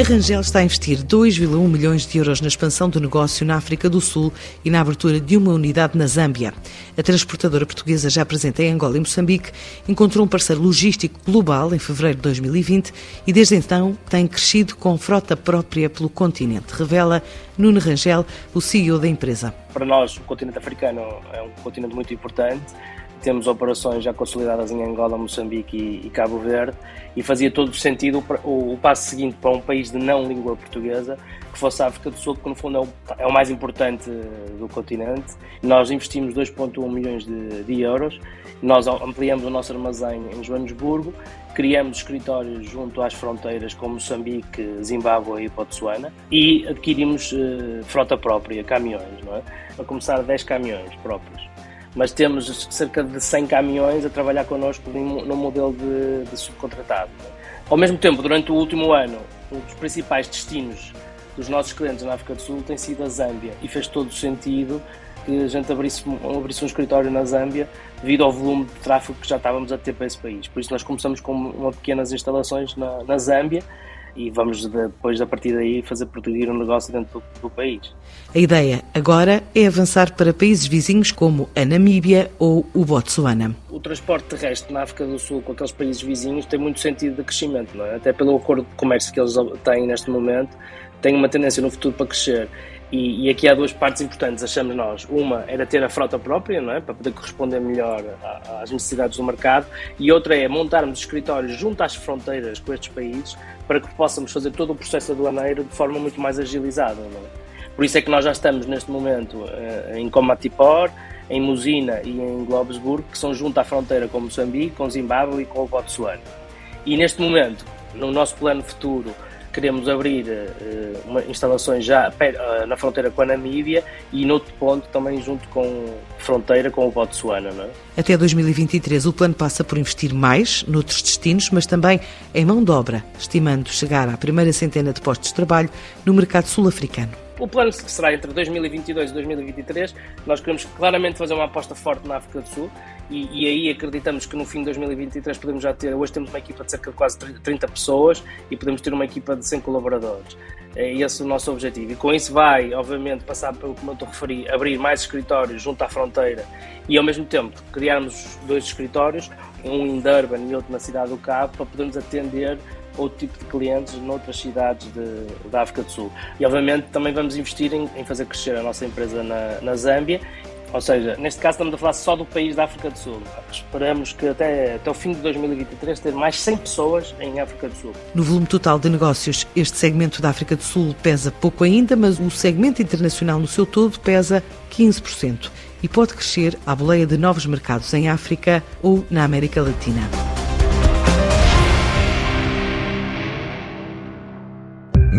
a Rangel está a investir 2,1 milhões de euros na expansão do negócio na África do Sul e na abertura de uma unidade na Zâmbia. A transportadora portuguesa, já presente em Angola e Moçambique, encontrou um parceiro logístico global em fevereiro de 2020 e desde então tem crescido com frota própria pelo continente, revela Nuno Rangel, o CEO da empresa. Para nós, o continente africano é um continente muito importante temos operações já consolidadas em Angola, Moçambique e, e Cabo Verde e fazia todo o sentido o, o, passo seguinte para um país de não língua portuguesa que fosse a África do Sul, que no fundo é o, é o mais importante do continente. Nós investimos 2,1 milhões de, de, euros, nós ampliamos o nosso armazém em Joanesburgo, criamos escritórios junto às fronteiras com Moçambique, Zimbábue e Botsuana e adquirimos uh, frota própria, caminhões, não é? A começar 10 caminhões próprios mas temos cerca de 100 caminhões a trabalhar connosco no modelo de, de subcontratado. Ao mesmo tempo, durante o último ano, um dos principais destinos dos nossos clientes na África do Sul tem sido a Zâmbia e fez todo o sentido que a gente abrisse, abrisse um escritório na Zâmbia devido ao volume de tráfego que já estávamos a ter para esse país. Por isso nós começamos com uma pequenas instalações na, na Zâmbia e vamos depois, a partir daí, fazer produzir um negócio dentro do, do, país. A ideia agora é avançar para países vizinhos como a Namíbia ou o Botsuana. O transporte terrestre na África do Sul com aqueles países vizinhos tem muito sentido de crescimento, é? até pelo acordo de comércio que eles têm neste momento, tem uma tendência no futuro para crescer. E, e, aqui há duas partes importantes, achamos nós. Uma era ter a frota própria, não é? para poder corresponder melhor às necessidades do mercado, e outra é montarmos escritórios junto às fronteiras com estes países para que possamos fazer todo o processo aduaneiro de forma muito mais agilizada. É? Por isso é que nós já estamos neste momento eh, em Comatipor, em Musina e em Globesburg, que são junto à fronteira com Moçambique, com Zimbábue e com o Botsuana. E neste momento, no nosso plano futuro, queremos abrir uh, uma, instalações já uh, na fronteira com a Namíbia e noutro ponto também junto com fronteira com o Botsuana. É? Até 2023 o plano passa por investir mais noutros destinos, mas também em mão de obra, estimando chegar à primeira centena de postos de trabalho no mercado sul-africano. O plano será entre 2022 e 2023, nós queremos claramente fazer uma aposta forte na África do Sul e, e, aí acreditamos que no fim de 2023 podemos já ter, hoje temos uma equipa de cerca de quase 30 pessoas e podemos ter uma equipa de 100 colaboradores. É esse o nosso objetivo. E com isso vai, obviamente, passar pelo que eu referi, abrir mais escritórios junto à fronteira e ao mesmo tempo criarmos dois escritórios, um em Durban e outro na cidade do Cabo, para podermos atender outro tipo de clientes noutras cidades de, da África do Sul. E obviamente também vamos investir em, em fazer crescer a nossa empresa na, na Zâmbia ou seja, neste caso estamos a falar só do país da África do Sul. Esperamos que até, até o fim de 2023 ter mais 100 pessoas em África do Sul. No volume total de negócios, este segmento da África do Sul pesa pouco ainda, mas o segmento internacional no seu todo pesa 15% e pode crescer à boleia de novos mercados em África ou na América Latina.